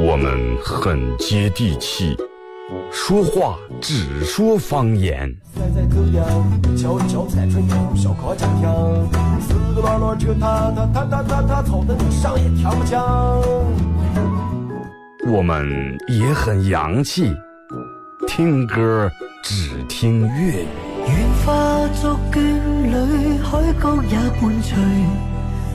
我们很接地气，说话只说方言。敲敲菜春香，烧烤家乡，四个老老这他他他他他他吵得你上也听不清。我们也很洋气，听歌只听粤语。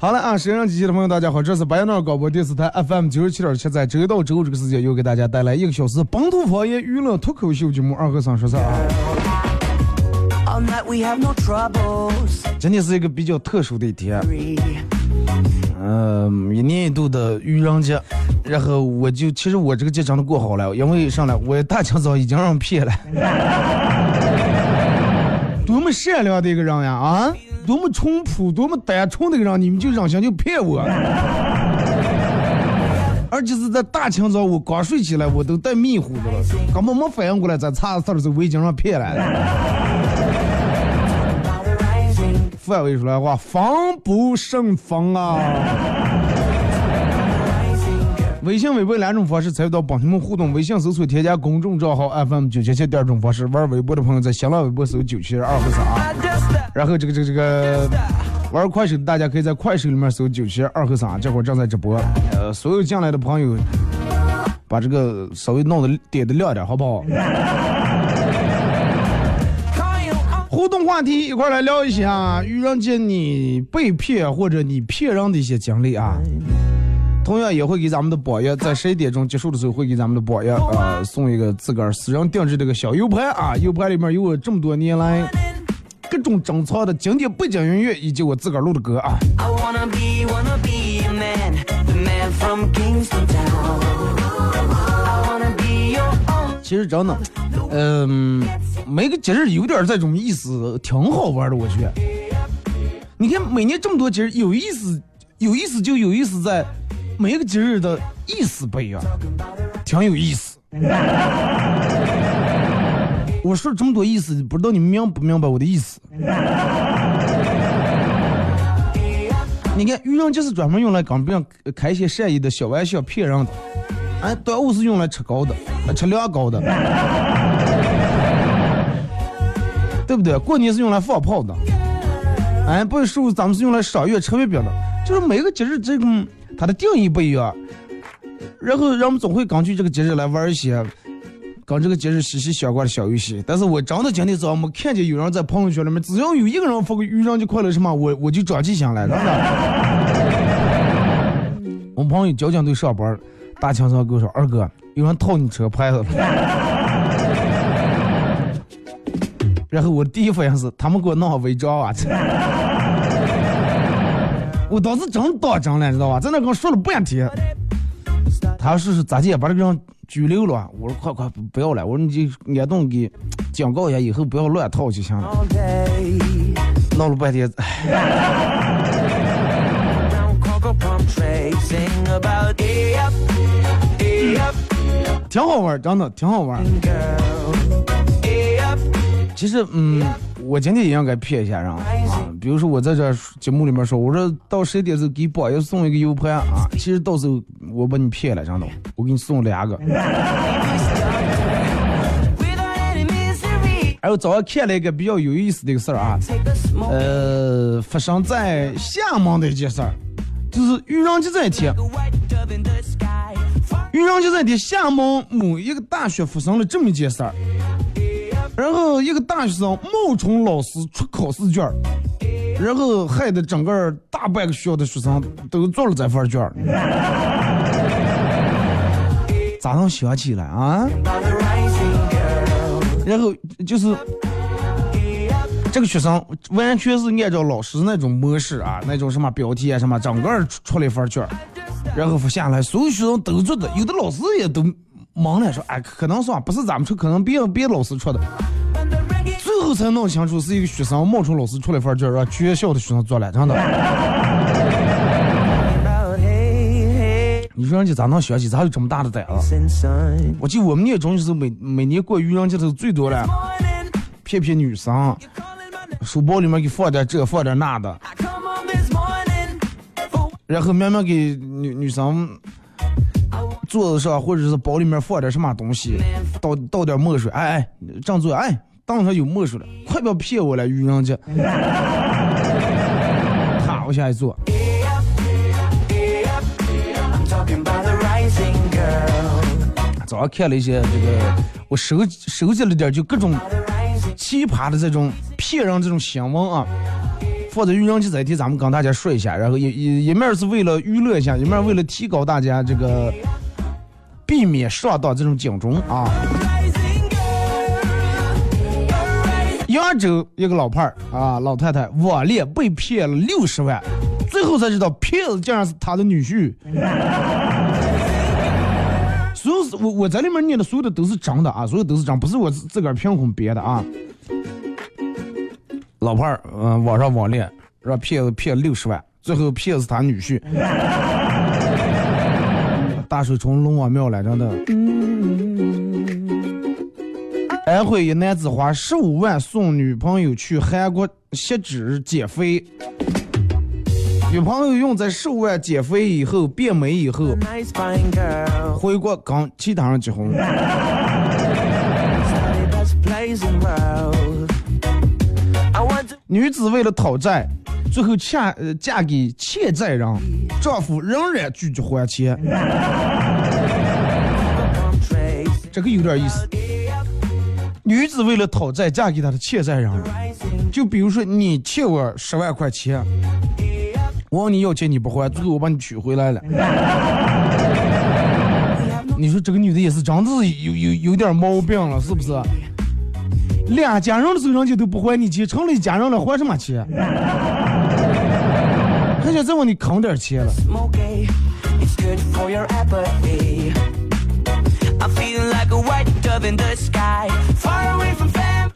好了啊，沈阳机器的朋友，大家好，这是白鸟广播电视台 FM 九十七点七，在周一到周五这个时间又给大家带来一个小时本土方言娱乐脱口秀节目《二和尚说事儿》啊。今天是一个比较特殊的一天，嗯，一年一度的愚人节，然后我就其实我这个节真的过好了，因为上来我大清早已经让骗了，多么善良的一个人呀啊！多么淳朴，多么单纯的一个人，你们就忍心就骗我？而且是在大清早，我刚睡起来，我都带迷糊的了，根本没反应过来，在差事的时候我已经让骗来了。范围出来的话，防不胜防啊！微信、微博两种方式参与到帮你们互动：微信搜索添加公众账号 FM 九七七；第二种方式，玩微博的朋友在新浪微博搜九七二和三。然后这个这个这个玩快手的，大家可以在快手里面搜九七二和三，这会儿正在直播。呃，所有进来的朋友，把这个稍微弄的点的亮点，好不好？互动话题，一块来聊一下愚人节你被骗或者你骗人的一些经历啊。同样也会给咱们的榜样，在十一点钟结束的时候，会给咱们的榜样啊送一个自个儿私人定制这个小 U 盘啊，U 盘里面有我这么多年来。各种珍藏的经典背景音乐，以及我自个儿录的歌啊。其实真的，嗯，每个节日有点这种意思，挺好玩的。我觉得，你看每年这么多节日，有意思，有意思就有意思在每个节日的意思不一样，挺有意思。我说这么多意思，不知道你明不明白我的意思？你看，愚人节是专门用来跟别人开一些善意的小玩笑骗人的，哎，端午是用来吃糕的，吃凉糕的，对不对？过年是用来放炮的，哎，不是，咱们是用来赏月吃月饼的，就是每个节日这种它的定义不一样，然后人们总会根据这个节日来玩一些。跟这个节日息息相关的小游戏，但是我真的今天早上没看见有人在朋友圈里面，只要有一个人发个愚人节快乐什么，我我就着急想来，真的。我朋友交警队上班，大清早跟我说：“二哥，有人套你车牌了。”然后我第一反应是他们给我弄好违章啊！我当时真当真了，知道吧？在那跟我说了半天。他说是咋地，把这个人拘留了。我说快快不要了，我说你就安顿给警告一下，以后不要乱套就行了。闹了半天，挺好玩，真的挺好玩。其实，嗯。我今天也应该骗一下人啊！比如说我在这节目里面说，我说到十点时候给宝爷送一个 U 盘啊，其实到时候我把你骗了，真的，我给你送两个。然后早上看了一个比较有意思的一个事儿啊，呃，发生在厦门的一件事儿，就是愚人节这一天，愚人节这一天，厦门某一个大学发生了这么一件事儿。然后一个大学生冒充老师出考试卷儿然后害得整个大半个学校的学生都做了这份卷儿咋能想起来啊？然后就是这个学生完全是按照老师那种模式啊，那种什么标题啊什么，整个出出了一份卷儿然后发下来，所有学生都做的，有的老师也都。忙了，说哎，可能是，不是咱们出，可能别别老师出的。最后才弄清楚是一个学生冒充老师出了份卷，让全校的学生做了，真的。你说人家咋能学习咋有这么大的胆子？我记得我们念中学每每年过愚人节的时候最多了，骗骗女生，书包里面给放点这放点那的，然后慢慢给女女生。桌子上或者是包里面放点什么东西，倒倒点墨水，哎哎，正坐，哎，凳上有墨水了，快不要骗我了，愚人节。好，我下一坐。早上看了一些这个，我收收集了点，就各种奇葩的这种骗人这种新闻啊，放在愚人节这一天，咱们跟大家说一下，然后一一一面是为了娱乐一下，一面为了提高大家这个。避免上当这种警钟啊！扬州一个老派儿啊，老太太网恋被骗了六十万，最后才知道骗子竟然是他的女婿。所有是我我在里面念的所有的都是真的啊，所有都是真，不是我自个儿凭空编的啊。老伴儿嗯，网上网恋让骗子骗了六十万，最后骗死他女婿。大水冲龙王庙来着的。安徽一男子花十五万送女朋友去韩国吸脂减肥，女朋友用这十五万减肥以后变美以后，回国跟其他人结婚。女子为了讨债。最后嫁呃嫁给欠债人，丈夫仍然拒绝还钱，这个有点意思。女子为了讨债嫁给他的欠债人，就比如说你欠我十万块钱，我问你要钱你不还，最后我把你娶回来了。你说这个女的也是真的是有有有点毛病了，是不是？两家人的时候人家都不还你钱，成了一家人了还什么钱？还想再往你坑点钱了。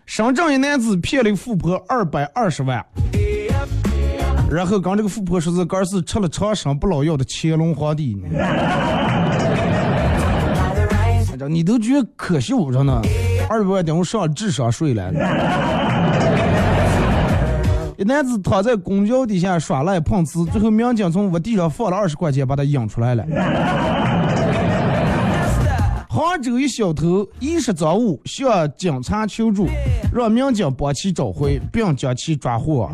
深圳一男子骗了富婆二百二十万，然后跟这个富婆说自个儿是吃了长生不老药的乾隆皇帝呢。你都觉得可笑着呢，二百万顶我上智商税了。一男子躺在公交底下耍赖碰瓷，最后民警从屋地上放了二十块钱把他引出来了。杭州一小偷遗失赃物向警察求助，让民警帮其找回，并将其抓获。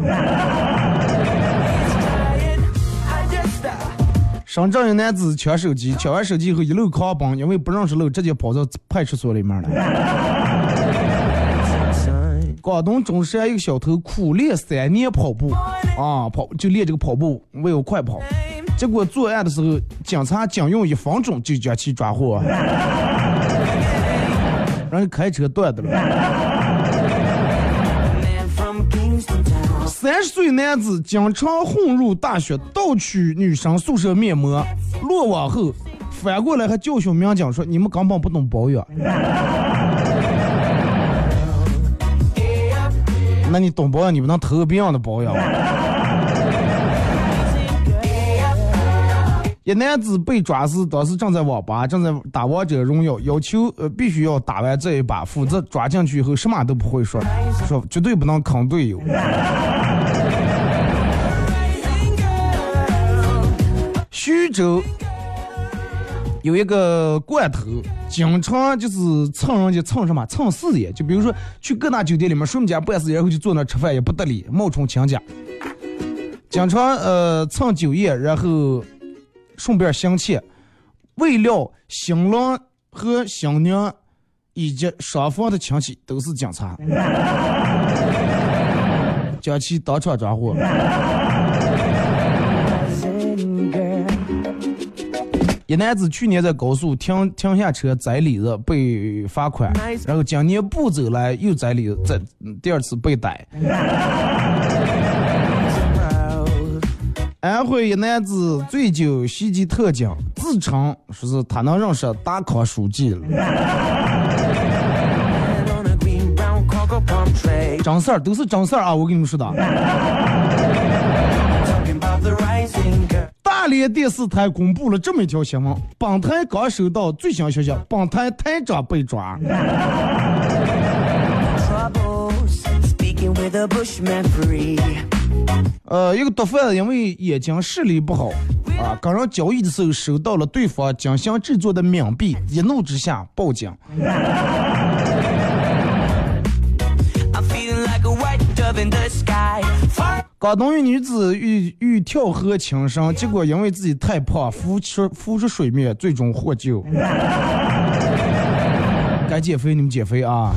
深圳一男子抢手机，抢完手机以后一路狂奔，因为不认识路，直接跑到派出所里面了。广东中山一个小偷苦练三年跑步，啊跑就练这个跑步，为了快跑。结果作案的时候，警察仅用一分钟就将其抓获，人开车断的了。三十岁男子经常混入大学盗取女生宿舍面膜，落网后反过来还教训民警说：“你们根本不懂保养。” 那你懂保养，你不能偷别人的保养吗。一男子被抓时，当时正在网吧，正在打王者荣耀，要求呃必须要打完这一把，否则抓进去以后什么都不会说，说绝对不能坑队友。州有一个惯头，经常就是蹭人家蹭什么蹭事业，就比如说去各大酒店里面睡人家办事，然后就坐那吃饭也不得理，冒充亲家，经常呃蹭酒宴，然后。顺便行窃，为了新郎和新娘以及双方的亲戚都是警察，将其当场抓获。一男子去年在高速停停下车摘李子被罚款，然后今年不走了又摘李子，再第二次被逮。安徽一男子醉酒袭击特警，自称说是他能认识大康书记了。真事儿都是真事儿啊！我跟你们说的。大连电视台公布了这么一条新闻：本台刚收到最新消息，本台台长被抓。呃，一个毒贩因为眼睛视力不好啊，跟人交易的时候收到了对方精心制作的冥币，一怒之下报警。广东一女子欲欲跳河轻生，结果因为自己太胖浮出浮出水面，最终获救。该减肥你们减肥啊！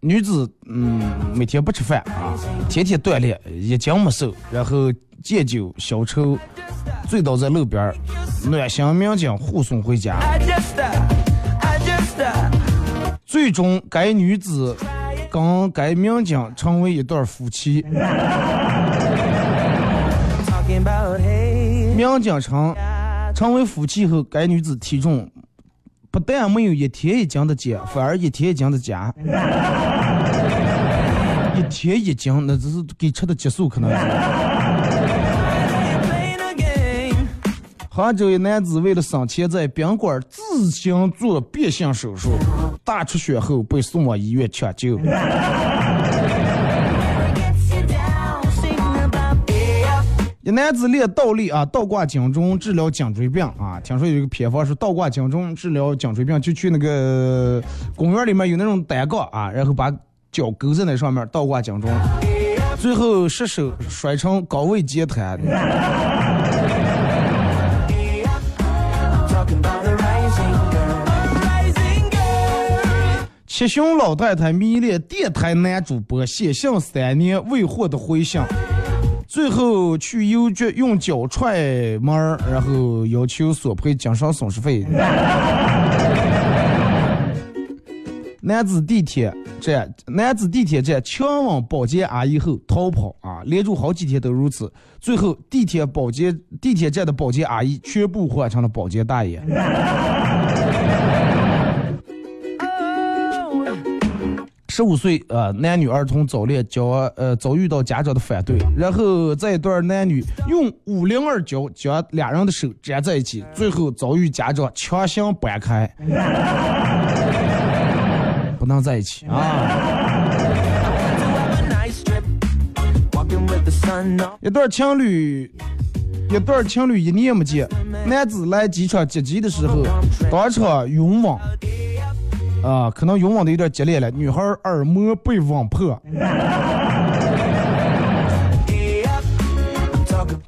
女子嗯，每天不吃饭啊，天天锻炼，一斤没瘦，然后戒酒消愁，醉倒在路边暖心民警护送回家。最终，该女子跟该民警成为一对夫妻。民警称，成为夫妻后，该女子体重。不但没有一天一斤的减，反而一天一斤的加。一天一斤，那只是给吃的激素可能。杭州一男子为了省钱，在宾馆自行做变性手术，大出血后被送往医院抢救。一男子练倒立啊，倒挂颈钟治疗颈椎病啊。听说有一个偏方是倒挂颈钟治疗颈椎病，就去那个公园里面有那种单杠啊，然后把脚勾在那上面倒挂颈钟，最后失手摔成高位截瘫。七旬老太太迷恋电台男主播，写信三年未获得回信。最后去邮局用脚踹门，然后要求索赔精神损失费。男子地铁站，男子地铁站强吻保洁阿姨后逃跑啊，连住好几天都如此。最后地铁保洁地铁站的保洁阿姨全部换成了保洁大爷。十五岁呃男女儿童早恋遭呃遭遇到家长的反对，然后这一对男女用五零二胶将俩人的手粘在一起，最后遭遇家长强行掰开，不能在一起。啊！一对情侣，一对情侣一年没见，男子来机场接机的时候，当场晕网，啊，可能勇往的有点激烈了，女孩耳膜被网破，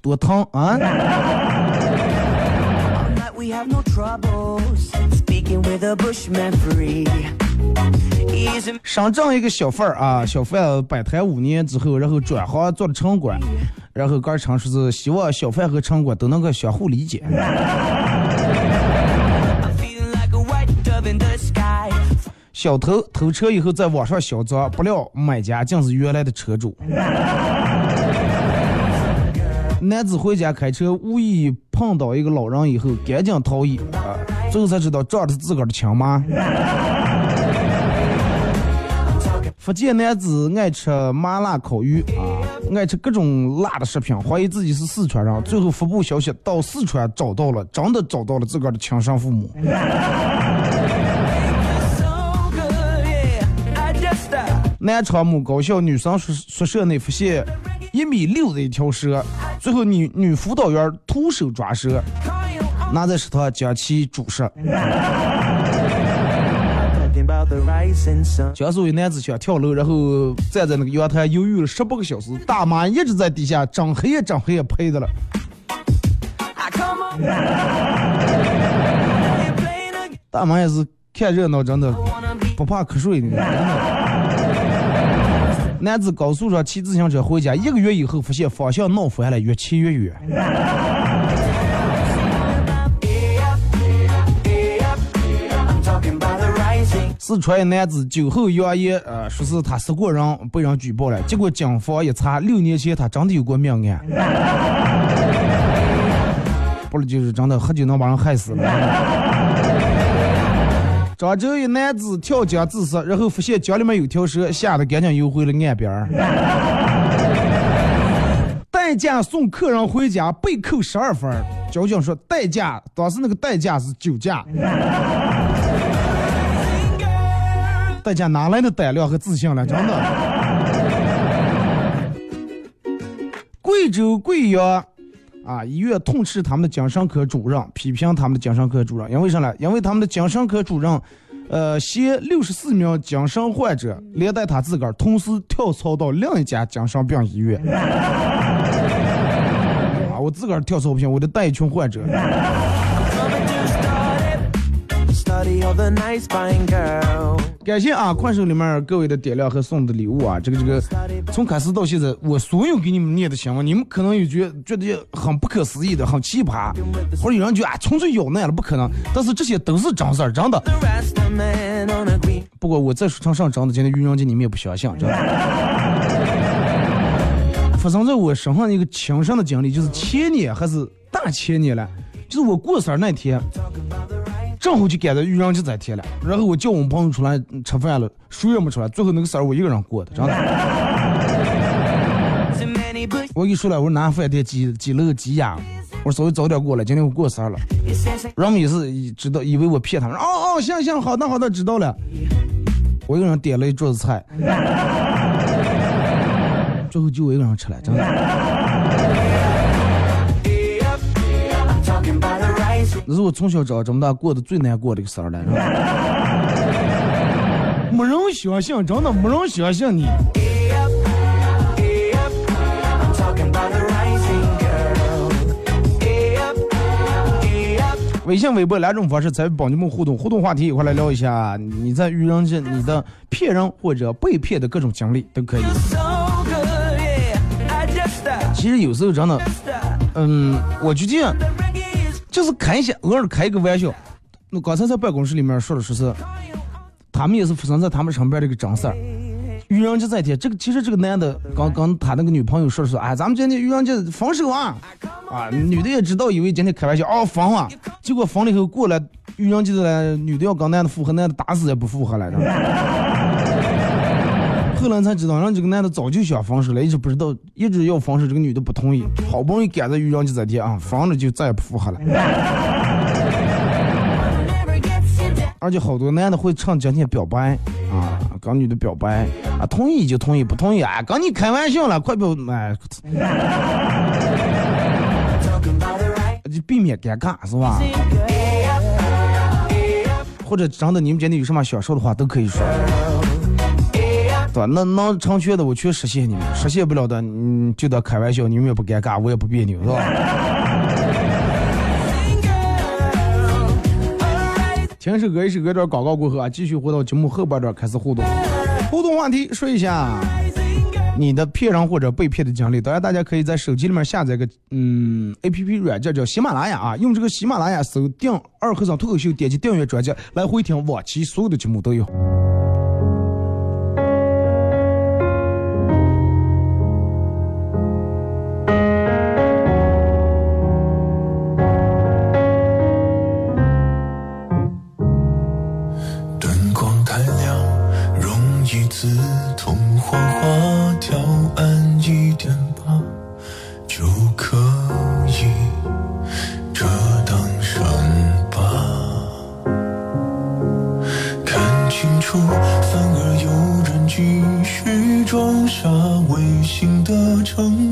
多疼啊！深圳一个小贩儿啊，小贩摆摊五年之后，然后转行做了城管，然后刚称说是希望小贩和城管都能够相互理解。小偷偷车以后在网上销赃，不料买家竟是原来的车主。男子回家开车，无意碰到一个老人以后，赶紧逃逸啊！最后才知道撞的是自个儿的亲妈。福建男子爱吃麻辣烤鱼啊，爱吃各种辣的食品，怀疑自己是四川人，最后发布消息到四川找到了，真的找到了自个儿的亲生父母。南昌某高校女生宿宿舍内发现一米六的一条蛇，最后女女辅导员徒手抓蛇，拿在食堂将其煮食。江苏一男子想跳楼，然后站在那个阳台犹豫了十八个小时，大妈一直在底下整黑夜整黑夜陪着了。大妈也是看热闹，真的不怕瞌睡的。男子高速上骑自行车回家，一个月以后发现方向弄反了，越骑越远。四川一男子酒后扬言，呃，说是他杀过人，被人举报了。结果警方一查，六年前他真的有过命案。不是，就是真的喝酒能把人害死了。漳州一男子跳江自杀，然后发现江里面有条蛇，吓得赶紧游回了岸边儿。代驾送客人回家被扣十二分，交警说代驾当时那个代驾是酒驾。代驾哪来的胆量和自信了？真的。贵州贵阳啊，医院痛斥他们的精神科主任，批评他们的精神科主任，因为啥呢？因为他们的精神科主任，呃，携六十四名精神患者，连带他自个儿，同时跳槽到另一家精神病医院。啊，我自个儿跳槽不行，我得带一群患者。感谢啊，快手里面各位的点亮和送的礼物啊！这个这个，从开始到现在，我所有给你们念的新闻，你们可能有觉觉得很不可思议的，很奇葩，或者有人觉得啊，纯粹有那样的，不可能。但是这些都是真事儿，真的。不过我再说成上真的，今天愚人节你们也不相信，真的。发生在我身上一个亲身的经历，就是前年还是大前年了，就是我过生日那天。正好就赶到愚人节这天了，然后我叫我们朋友出来吃饭了，谁也没出来，最后那个事儿我一个人过的，真的。我跟你说了，我说南饭店几几楼鸡鸭，我说稍微早点过来，今天我过生日了。人们也是知道，以为我骗他们，哦哦，行行，好的好的，知道了。我一个人点了一桌子菜，最后就我一个人吃了，真的。那是我从小长这么大过的最难过的一个事儿了，没人相信，真的没人相信你。微信、微博两种方式参与帮你们互动，互动话题一块来聊一下，你在愚人节你的骗人或者被骗的各种经历都可以。其实有时候真的，嗯，我就这样。就是开一些偶尔开一个玩笑，那刚才在办公室里面说的说是，他们也是发生在他们身边的一个真事儿。愚人节这天，这个其实这个男的刚刚他那个女朋友说说，哎，咱们今天愚人节分手啊，啊，女的也知道，以为今天开玩笑，哦，分啊，结果分了以后过来愚人节了，女的要跟男的复合，男的打死也不复合来着。后来才知道，让这个男的早就想分手了，一直不知道，一直要分手，这个女的不同意，好不容易赶在愚人节这天啊，分了就再也不复合了。而且好多男的会趁今天表白啊，跟女的表白啊，同意就同意，不同意啊，跟你开玩笑了，快表哎，就避免尴尬是吧？或者真的你们觉得有什么想说的话都可以说，对吧？那能成全的我全实现你们，实现不了的，嗯，就当开玩笑，你们也不尴尬，我也不别扭，是吧？听首歌，一首歌段广告过后啊，继续回到节目后半段开始互动。互动话题说一下你的骗人或者被骗的经历。当然，大家可以在手机里面下载个嗯 A P P 软件叫喜马拉雅啊，用这个喜马拉雅搜“订二和尚脱口秀”，点击订阅专辑来回听往期所有的节目都有。的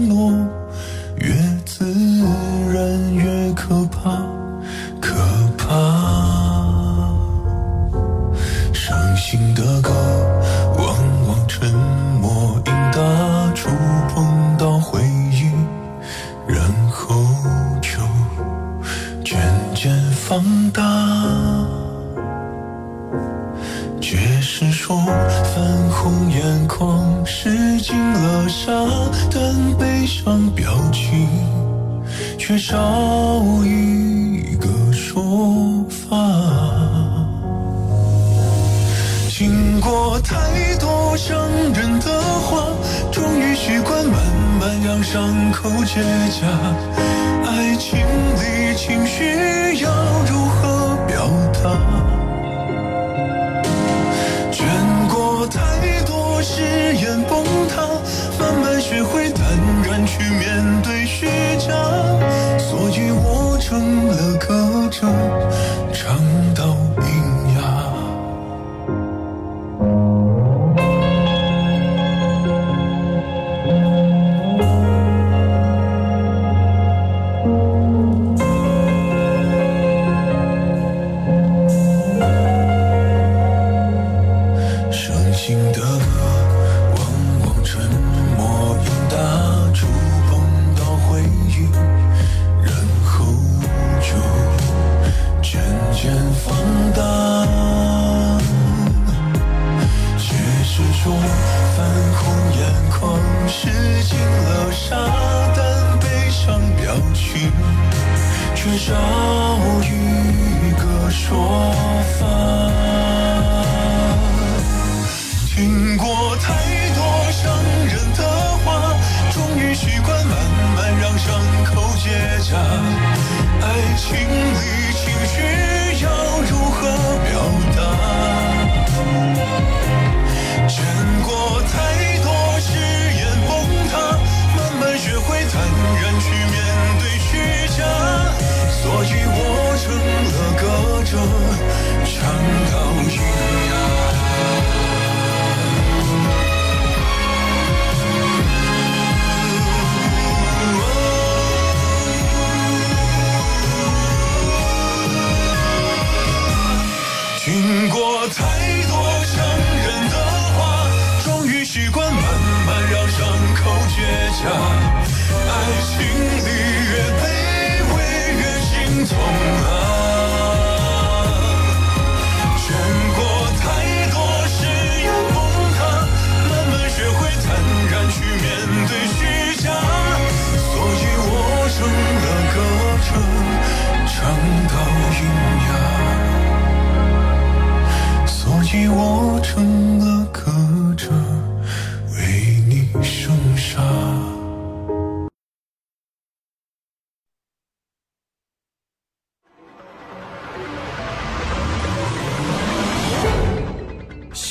情却少一个说法。听过太多伤人的话，终于习惯慢慢让伤口结痂。爱情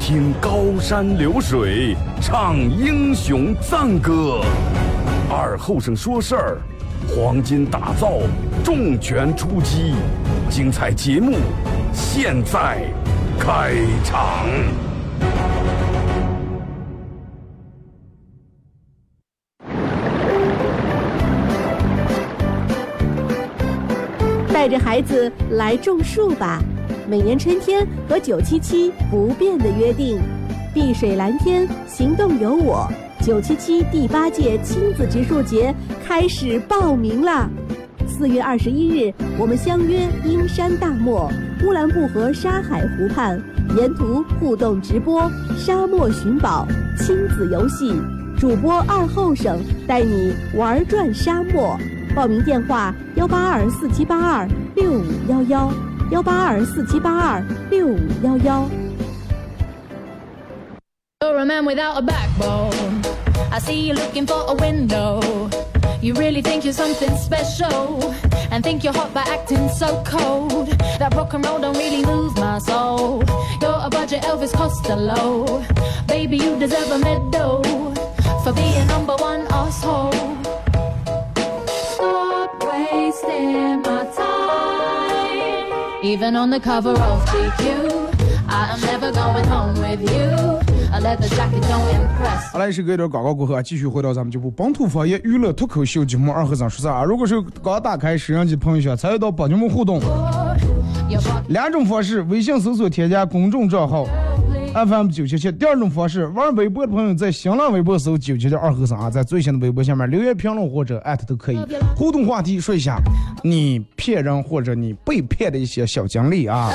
听高山流水，唱英雄赞歌。二后生说事儿，黄金打造，重拳出击，精彩节目现在开场。带着孩子来种树吧！每年春天和九七七不变的约定，碧水蓝天，行动有我。九七七第八届亲子植树节开始报名啦！四月二十一日，我们相约阴山大漠乌兰布和沙海湖畔，沿途互动直播沙漠寻宝亲子游戏，主播二后生带你玩转沙漠。报名电话：幺八二四七八二六五幺幺，幺八二四七八二六五幺幺。 You're a man without a backbone. I see you looking for a window. You really think you're something special and think you're hot by acting so cold. That rock and roll don't really move my soul. You're a budget Elvis Costello. Baby, you deserve a medal for being number one asshole. Even on the cover of GQ, I am never going home with you. 好嘞，是隔一段广告过后啊，继续回到咱们这部本土方言娱乐脱口秀节目《二和尚说事啊。如果是刚打开摄像机朋友圈，参与到宝节目互动，两种方式：微信搜索添加公众账号 FM 九七七第二种方式，玩微博的朋友在新浪微博搜九七七二和尚啊，在最新的微博下面留言评论或者艾特都可以。互动话题说一下，你骗人或者你被骗的一些小经历啊，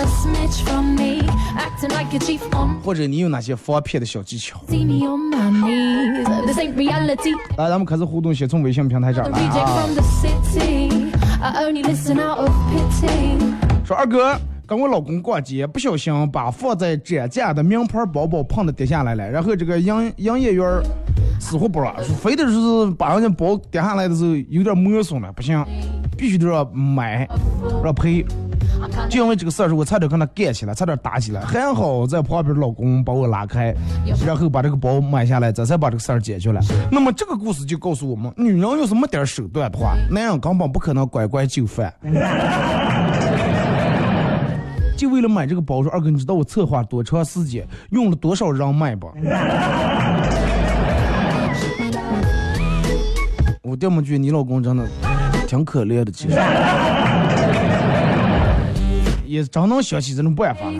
或者你有哪些防骗的小技巧。来，咱们开始互动，先从微信平台这儿啊。说二哥。跟我老公逛街，不小心把放在展架的名牌包包碰的跌下来了，然后这个营营业员儿死活不让，非得是把人家包跌下来的时候有点磨损了，不行，必须得让买，让赔。就因为这个事儿，我差点跟他干起来，差点打起来，还好在旁边老公把我拉开，然后把这个包买下来，这才把这个事儿解决了。那么这个故事就告诉我们，女人要是没点手段的话，男人根本不可能乖乖就范。就为了买这个包，说二哥，你知道我策划多长时间，用了多少人脉不？我这么觉得你老公真的挺可怜的，其实也真能想起这种办法来。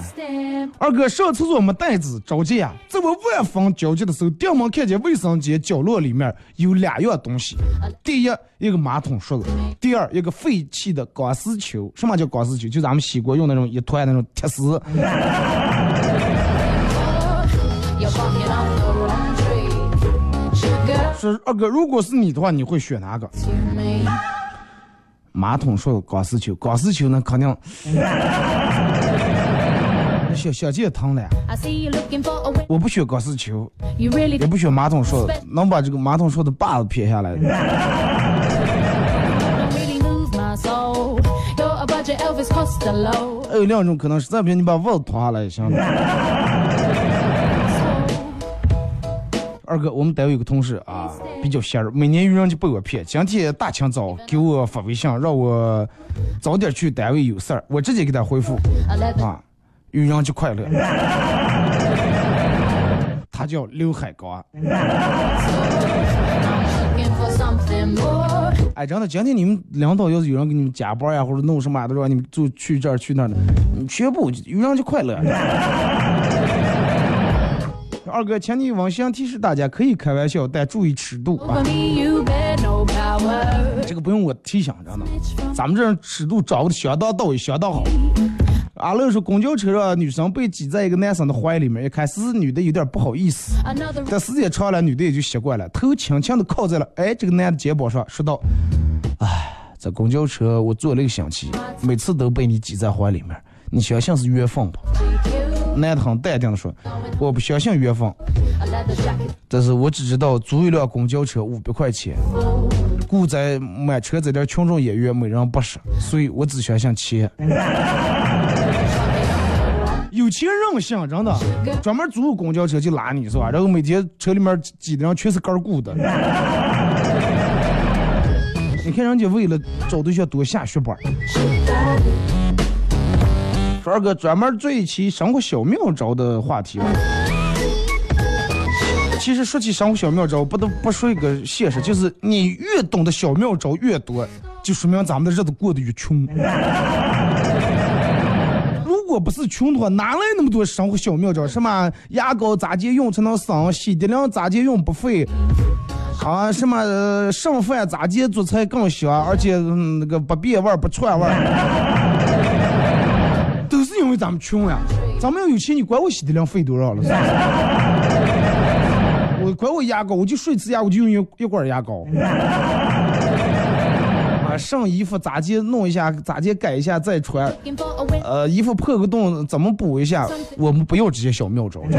二哥上厕所没带子，着急啊！在我万分焦急的时候，电门看见卫生间角落里面有两样东西：第一，一个马桶刷子；第二，一个废弃的钢丝球。什么叫钢丝球？就咱们洗锅用那种一团那种铁丝。说二哥，如果是你的话，你会选哪个？马桶刷子、钢丝球。钢丝球呢，肯定小小姐疼了。我不选钢丝球，也不选马桶刷子，能把这个马桶刷的把子撇下来. 还有两种可能是，再不行你把袜子脱下来也行。二哥，我们单位有个同事啊，比较闲儿，每年愚人节被我骗。今天大清早给我发微信，让我早点去单位有事儿，我直接给他回复啊，愚人就快乐。他叫刘海高。looking for something more. 哎，真的，今天你们领导要是有人给你们加班呀，或者弄什么的，让你们就去这儿去那儿的，你全部愚人就快乐。二哥，请你温馨提示大家，可以开玩笑，但注意尺度啊.这个不用我提醒，真的，咱们这儿尺度掌握的相当到位，相当好。阿乐说，公交车上女生被挤在一个男生的怀里面，一开始女的有点不好意思，但时间长了，女的也就习惯了，头轻轻的靠在了哎这个男的肩膀上，说道：“哎，这公交车我坐了一个星期，每次都被你挤在怀里面，你相信是缘分吧？”男的很淡定的说：“我不相信缘分但是我只知道租一辆公交车五百块钱，雇在买车这点群众演员每人八十，所以我只相信钱。有钱任性，真的，专门租公交车就拉你是吧？然后每天车里面挤的人全是干股的。你看人家为了找对象多下血本儿。说二哥专门做一期生活小妙招的话题。其实说起生活小妙招，不得不说一个现实，就是你越懂得小妙招越多，就说明咱们的日子过得越穷。如果不是穷的话，哪来那么多生活小妙招？什么牙膏咋接用才能省，洗涤灵咋接用不费，啊什么剩饭咋接做菜更香，而且、那个不变味儿不串味儿，都是因为咱们穷呀。咱们要有钱，你管我洗涤灵费多少了？我管我牙膏，我就睡次牙，我就用一一管牙膏。啊，剩衣服咋接弄一下，咋接改一下再穿。呃，衣服破个洞怎么补一下？我们不要这些小妙招。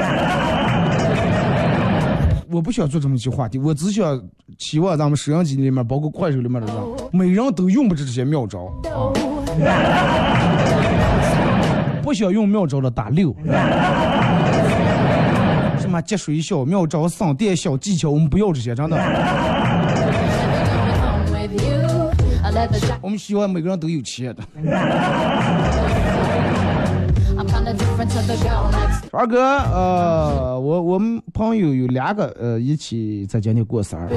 我不想做这么一期话题，我只想期望咱们摄像机里面，包括快手里面的人，每人都用不着这些妙招。不想用妙招的打六。什么节水小妙招、省电小技巧，我们不要这些，真的。我们希望每个人都有钱的。二哥，呃，我我们朋友有两个，呃，一起在今天过生日，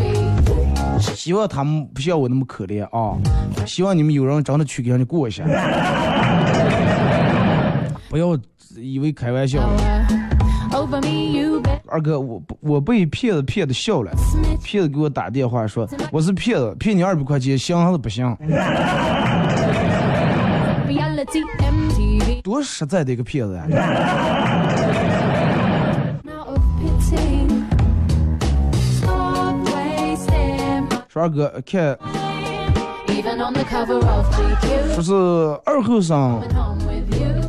希望他们不像我那么可怜啊，希望你们有人真的去给人家过一下，不要以为开玩笑。二哥，我我被骗子骗的笑了，骗子给我打电话说我是骗子，骗你二百块钱，行还是不行？多实在的一个骗子呀、啊！说二哥看，说是二后生。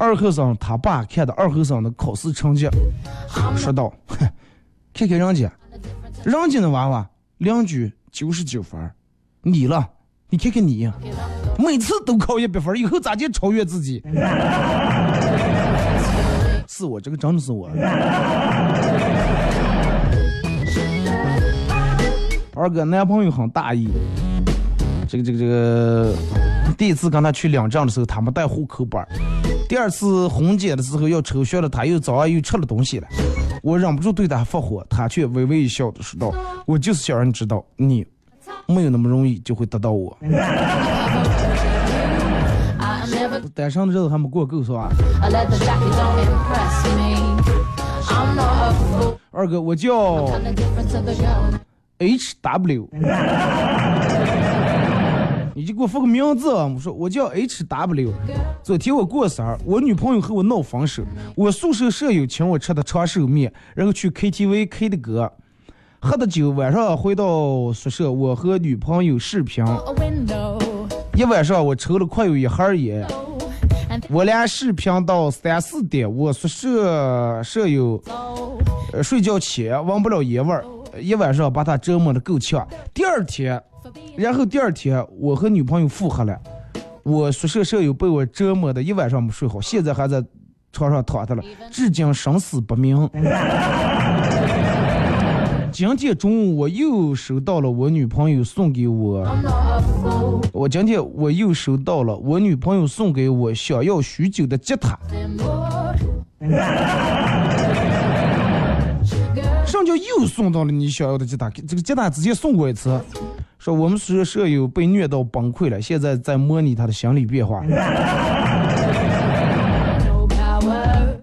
二后生他爸看的二后生的考试成绩，说道：“ 哼，看看人家，人家那娃娃两局九十九分，你了，你看看你，每次都考一百分，以后咋就超越自己？是我这个真的是我。二哥男朋友很大意，这个这个这个，第一次跟他去领证的时候，他没带户口本儿。第二次红检的时候要抽血了，他又早上又吃了东西了，我忍不住对他发火，他却微微一笑的说道：“我就是想让你知道，你没有那么容易就会得到我。”单身的日子还没过够是吧？二哥，我叫 Kinda different to the girl. H W，你就给我发个名字啊！我说我叫 H W。昨天我过生日，我女朋友和我闹分手，我宿舍舍友请我吃的长寿面，然后去 KTV K 的歌，喝的酒，晚上回到宿舍，我和女朋友视频，一晚上我抽了快有一盒烟，我俩视频到三四点，我宿舍舍友呃睡觉前闻不了烟味儿，一晚上把他折磨的够呛。第二天。然后第二天，我和女朋友复合了，我宿舍舍友被我折磨的一晚上没睡好，现在还在床上躺着了，至今生死不明。今天中午我又收到了我女朋友送给我.我今天我又收到了我女朋友送给我想要许久的吉他。就又送到了你想要的吉他？这个吉他之前送过一次，说我们宿舍舍友被虐到崩溃了，现在在模拟他的心理变化。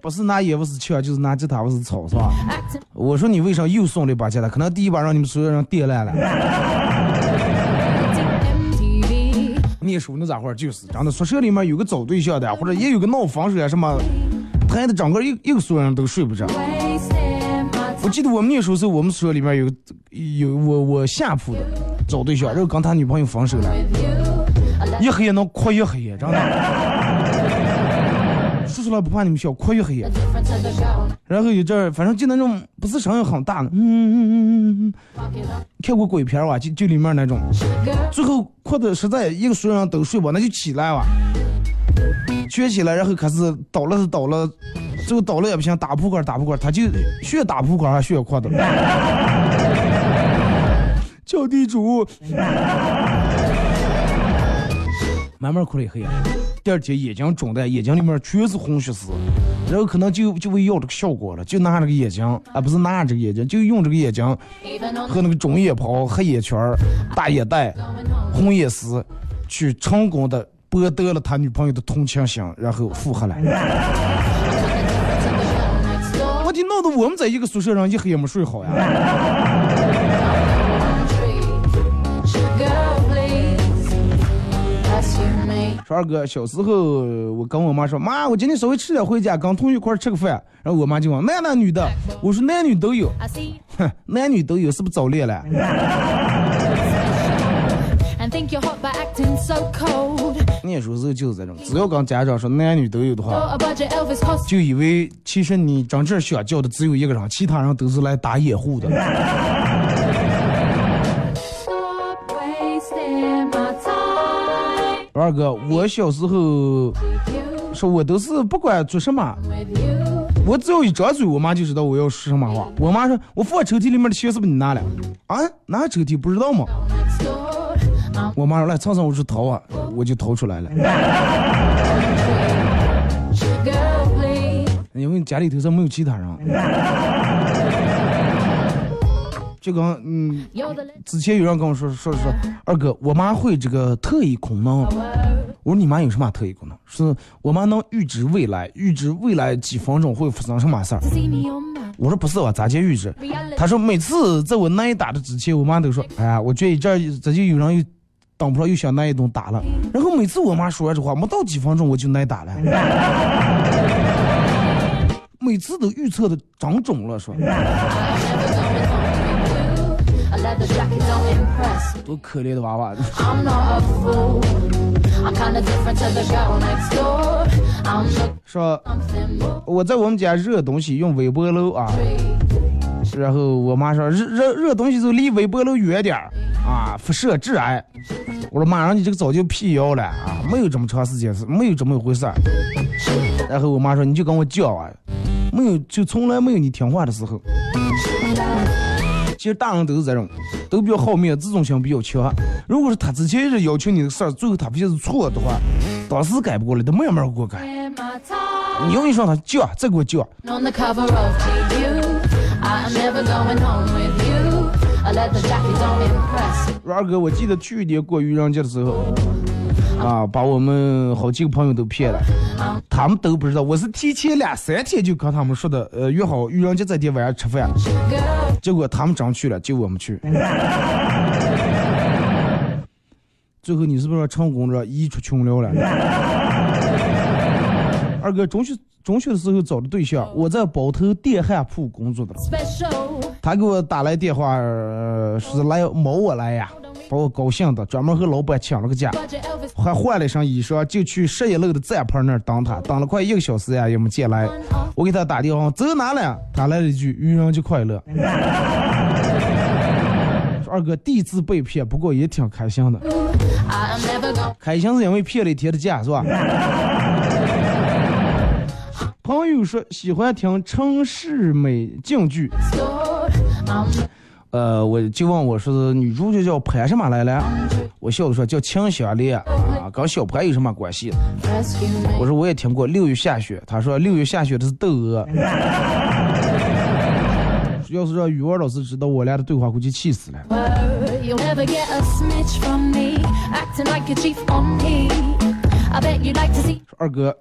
不是拿烟不是枪，就是拿吉他不是草，是吧？我说你为啥又送了一把吉他？可能第一把让你们所有人电烂了。念书那咋会儿就是真的，宿舍里面有个找对象的，或者也有个闹分手啊什么，谈的整个一一个宿舍人都睡不着。我记得我们念书时候是，我们宿舍里面有有我我下铺的找对象，然后跟他女朋友分手了，一黑夜能哭一黑夜，真的。说出来不怕你们笑，哭一黑夜。然后有阵儿，反正就那种不是声音很大的，嗯嗯嗯嗯嗯，看过鬼片儿哇，就就里面那种，最后哭的实在一个所有人都睡吧，那就起来吧，卷起来，然后开始倒了是倒了，最后倒了也不行，打扑克打扑克，他就学打扑克还学扩的，叫地主，慢慢哭了一黑夜。第二天眼睛肿的，眼睛里面全是红血丝，然后可能就就为要这个效果了，就拿这个眼睛，啊不是拿这个眼睛，就用这个眼睛和那个肿眼泡、黑眼圈、大眼袋、红眼丝，去成功的博得了他女朋友的同情心，然后复合了。闹得我们在一个宿舍上一黑也没睡好呀。说二哥，小时候我跟我妈说，妈，我今天稍微吃点回家，跟同学一块吃个饭。然后我妈就问，男的女的？我说男女都有。哼，男女都有，是不是早恋了？念书时候就是这种，只要跟家长说男女都有的话，就以为其实你真正想叫的只有一个人，其他人都是来打掩护的。二哥，我小时候说，我都是不管做什么，我只要一张嘴，我妈就知道我要说什么话。我妈说，我放抽屉里面的钱是不是你拿了？啊，拿抽屉不知道吗？我妈说，来尝尝，我说掏啊，我就掏出来了。因为家里头上没有其他人。就 跟嗯，之前有人跟我说说说，二哥，我妈会这个特异功能。我说你妈有什么特异功能？是我妈能预知未来，预知未来几分钟会发生什么事儿。我说不是我咋介预知？他说每次在我挨打的之前，我妈都说，哎呀，我觉得这这就有人又等不上又想挨一顿打了。然后每次我妈说完这话，没到几分钟我就挨打了。每次都预测的长肿了，说。多可怜的娃娃！说我在我们家热东西用微波炉啊，然后我妈说热热热东西就离微波炉远点儿啊，辐射致癌。我说妈，让你这个早就辟谣了啊，没有这么长时间是没有这么一回事儿。然后我妈说你就跟我讲啊，没有就从来没有你听话的时候。其实大人都是这种，都比较好面，自尊心比较强。如果是他之前一直要求你的事儿，最后他不就是错的话，当时改不过来，他慢慢给我改。你用一双他叫，再给我叫。二哥，我记得去年过愚人节的时候。啊，把我们好几个朋友都骗了，他们都不知道，我是提前两三天就跟他们说的，呃，约好愚人节这天晚上吃饭，结果他们真去了，就我们去。最后你是不是成功了，移出群聊了？二哥，中学中学的时候找的对象，我在包头电焊铺工作的，他给我打来电话，是来摸我来呀。把我高兴的，专门和老板请了个假，还换了一身衣裳，就去十一楼的站牌那儿等他，等了快一个小时呀，也没见来。我给他打电话，走哪了？他来了一句：“愚人节快乐。”二哥第一次被骗，不过也挺开心的。开心是因为骗了一天的假，是吧？朋友说喜欢听城市美京剧。呃，我就问我说女主角叫潘什么来了？我笑着说叫秦香莲啊，跟小潘有什么关系？我说我也听过六月下雪，他说六月下雪的是窦娥。要是让语文老师知道我俩的对话，估计气死了。二哥，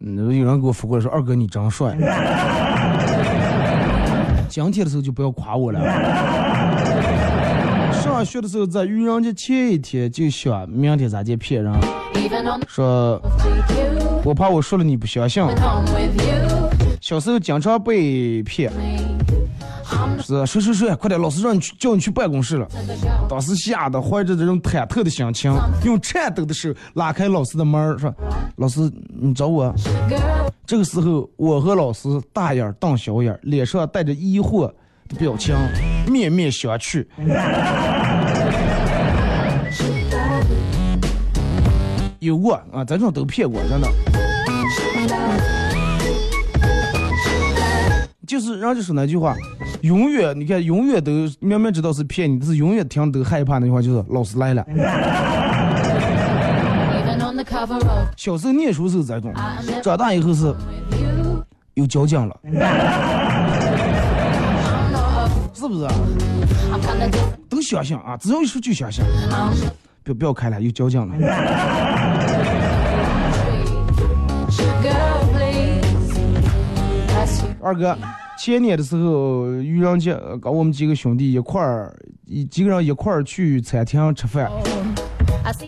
嗯，有人给我发过来说二哥你真帅。今天的时候就不要夸我了。上学的时候，在愚人节前一天就想明天咋接骗人，说我怕我说了你不相信。小时候经常被骗，是说说说，快点，老师让你去叫你去办公室了。当时吓得怀着这种忐忑的心情，用颤抖的手拉开老师的门，说：“老师，你找我。”这个时候，我和老师大眼瞪小眼，脸上带着疑惑的表情，面面相觑。有过啊，咱这种都骗过，真的。就是人家说那句话，永远你看，永远都明明知道是骗你，但是永远听都害怕那句话，就是老师来了。小时候念书时候这种，长大以后是.有交警了，是不是.都相信啊，只要一说就相信。不要不要开了，有交警了。二哥，前年的时候，愚人节，呃跟我们几个兄弟一块儿，一几个人一块儿去餐厅吃饭。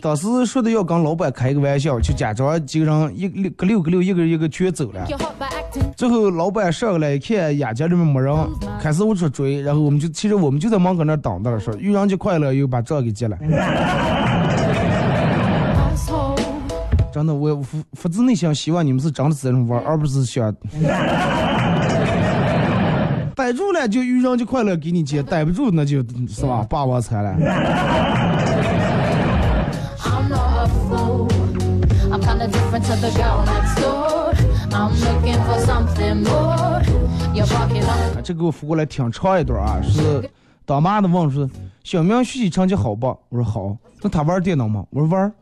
当时说的要跟老板开一个玩笑，就假装几个人一六个六个六，一个人一个全走了。最后老板上来一看，眼睛里面没人，开始往出追，然后我们就其实我们就在门口那儿等着了，说愚人节快乐，又把账给结了。真的，我发发自内心希望你们是真的是这种玩，而不是想逮住了就遇人就快乐给你接，逮不住那就是吧霸王餐了。啊，这给我扶过来，听抄一段啊，是当妈的问说，小明学习成绩好不？我说好。那他玩电脑吗？我说玩。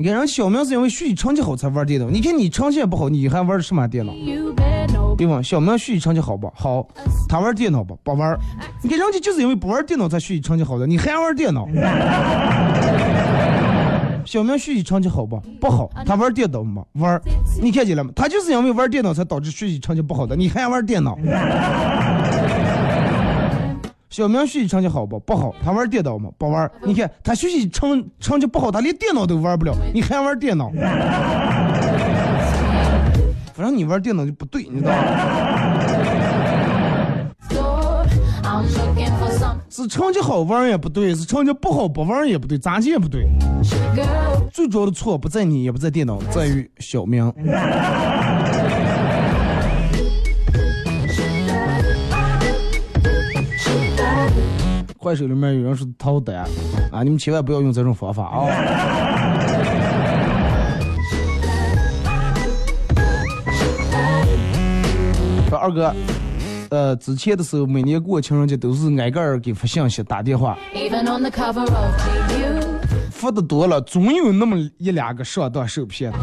你看人小明是因为学习成绩好才玩电脑，你看你成绩也不好，你还玩什么电脑.对吧？小明学习成绩好不好？他玩电脑不？不玩。你看人家就是因为不玩电脑才学习成绩好的，你还玩电脑？小明学习成绩好不？不好，他玩电脑吗？玩。你看见了吗？他就是因为玩电脑才导致学习成绩不好的，你还玩电脑？小明学习成绩好不？不好，他玩电脑吗？不玩。你看他学习成成绩不好，他连电脑都玩不了，你还玩电脑？反正你玩电脑就不对，你知道吗是成绩好玩也不对，是成绩不好不玩也不对，咋地也不对。最主要的错不在你，也不在电脑，在于小明。快手里面有人说掏单啊，你们千万不要用这种方法啊！说二哥，呃，之前的时候每年过情人节都是挨个儿给发信息、打电话.发的多了，总有那么一两个上当受骗的。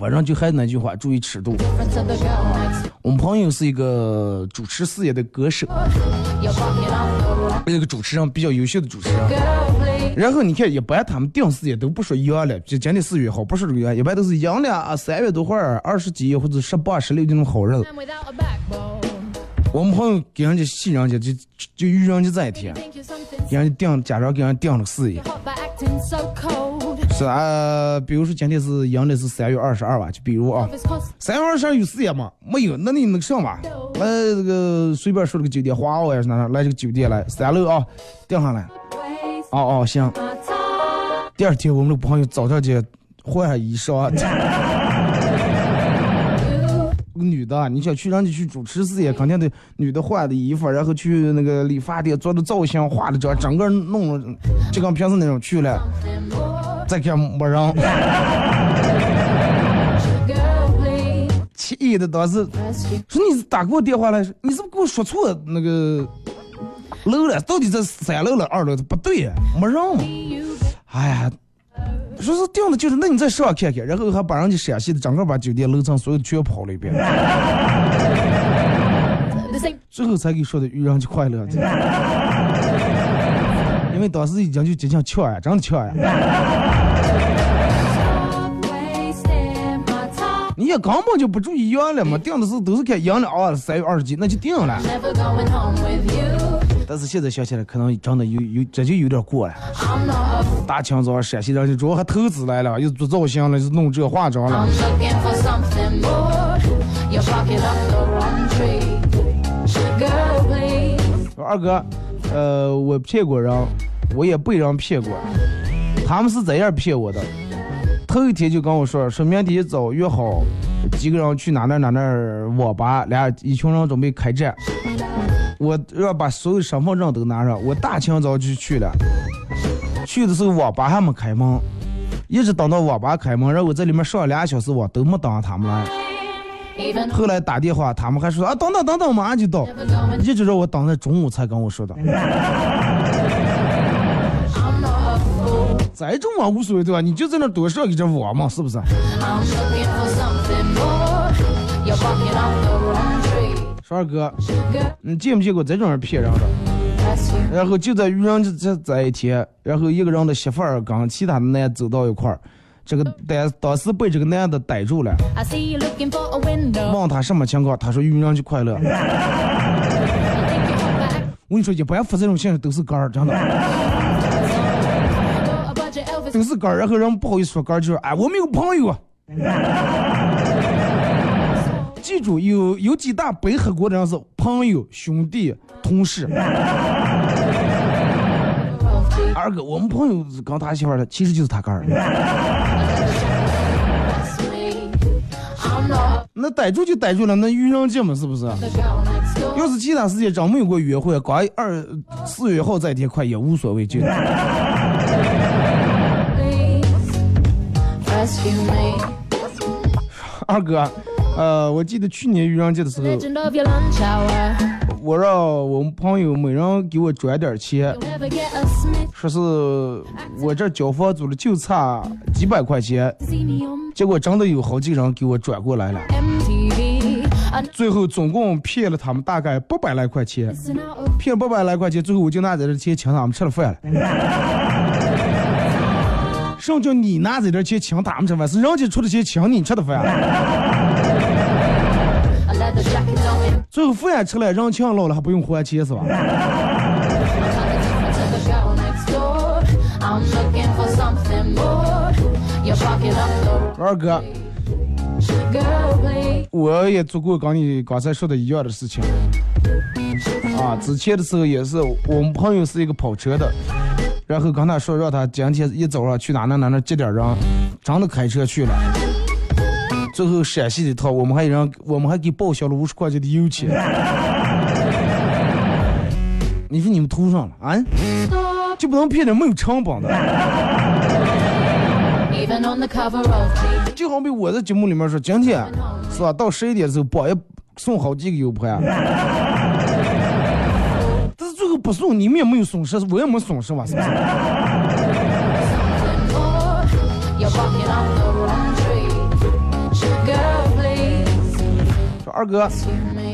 反正就还是那句话，注意尺度。我们朋友是一个主持事业的歌手一个主持人比较优秀的主持人。然后你看，一般他们定事业都不说阳了，就今天四月好，不是这个月，一般都是阳了啊，三月多会儿，二十几或者十八、十六这种好日子。我们朋友给人家信人家就就就愚人家这一天人家定假装给人家定了事业。是啊，比如说今天是阳的是三月二十二吧，就比如啊，三月二十二有事业吗？没有，那你那个上吧，来这个随便说了个酒店，华奥还是哪哪，来这个酒店来三楼啊，定下来。哦哦，行。第二天我们的朋友早上去换上衣裳，个女的，你想去让你去主持事业，肯定得女的换的衣服，然后去那个理发店做的造型，化的妆，整个弄了，就跟平时那种去了，再看没人，气的当时说你打给我电话来，你是不是给我说错那个楼了？到底这三楼了二楼的？不对，没人。哎呀，说是定的就是，那你再上看看，然后还把人家陕西的整个把酒店楼层所有的全跑了一遍，最后才给说的愚人节快乐。因为当时已经就真想抢呀，真的抢呀。你也根本就不住医院了嘛，定的是都是看阳了啊，三月二十几那就定了。但是现在想起来，可能真的有有这就有点过了。大清早陕西人就主要还投资来了，又做造型了，又弄这化妆了。二哥，呃，我骗过人，我也被人骗过。他们是怎样骗我的，头一天就跟我说，说明天一早约好，几个人去哪哪哪哪儿网吧，俩一群人准备开战。我要把所有身份证都拿上，我大清早就去了。去的时候网吧还没开门，一直等到网吧开门，然后我在里面上了俩小时网都没等上他们来。后来打电话，他们还说啊，等等等等，马上就到。一直让我等到中午才跟我说的。再中网无所谓对吧？你就在那多上一只网嘛，是不是二哥，你见没见过这种人骗人的？然后就在愚人节这这一天，然后一个人的媳妇儿跟其他的男走到一块儿，这个当当时被这个男的逮住了.问他什么情况，他说愚人节快乐。我跟你说，一般发这种信息都是杆儿，真的都是杆儿。然后人不好意思说杆儿，就说哎，我们有朋友。记住，有有几大背黑锅的人是朋友、兄弟、同事。二哥，我们朋友跟他媳妇儿的，其实就是他杆儿。那逮住就逮住了，那愚人节嘛，是不是？要是其他时间真没有过约会，刚二四月号再天快也无所谓，就二哥，呃，我记得去年愚人节的时候.我让我们朋友每人给我转点钱.说是我这交房租了就差几百块钱结果真的有好几个人给我转过来了，最后总共骗了他们大概八百来块钱骗八百来块钱，最后我就拿着这钱请他们吃了饭了。什么叫你拿这点钱请他们吃饭？是人家出的钱请你吃的饭、最后饭吃了，人情老了还不用还钱是吧？二哥，我也做过跟你刚才说的一样的事情。啊，之前的时候也是，我们朋友是一个跑车的，然后跟他说让他今天一早上去哪哪哪哪接点人，真的开车去了。最后陕西的套，我们还让我们还给报销了五十块钱的油钱。你说你们图上了啊？就不能骗点没有成本的.就好比我在节目里面说，今天是吧？到十一点的时候，帮也送好几个 U 盘，不送，你们也没有损失，我也没损失嘛，是不是.说二哥，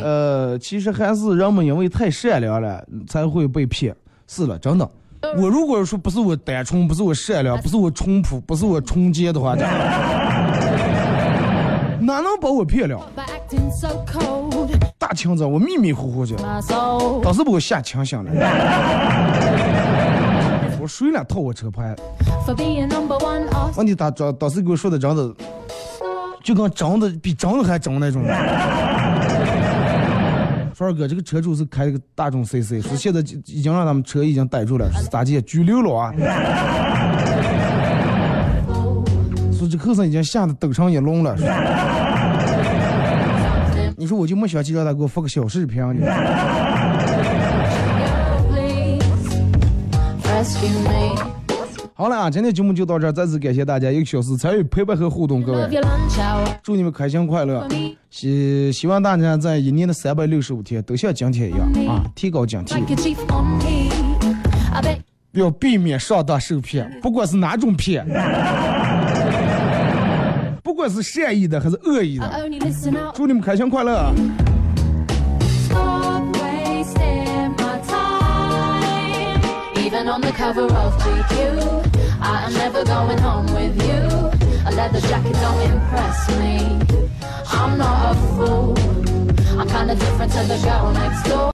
呃，其实还是人们因为太善良了，才会被骗。是了，真的。我如果说不是我单纯，不是我善良，不是我淳朴，不是我纯洁的话，真的，哪能把我骗了？大清早我迷迷糊糊去，当时把我吓清醒了。我睡了套我车牌问题他当当时给我说的真的，就跟真的比真的还真那种。说二哥，这个车主是开了个大众 CC，说现在已经让他们车已经逮住了，是咋地拘留了啊？说这后生已经吓得抖成一笼了。说你说我就没想起让他给我发个小视频.好了啊，今天节目就到这儿，再次感谢大家一个小时参与陪伴和互动，各位.祝你们开心快乐希希望大家在一年的三百六十五天都像今天一样啊，提高警惕要避免上当受骗，不管是哪种骗，不管是善意的还是恶意的.祝你们开心快乐。I'm not a fool. I'm kinda different to the girl next door.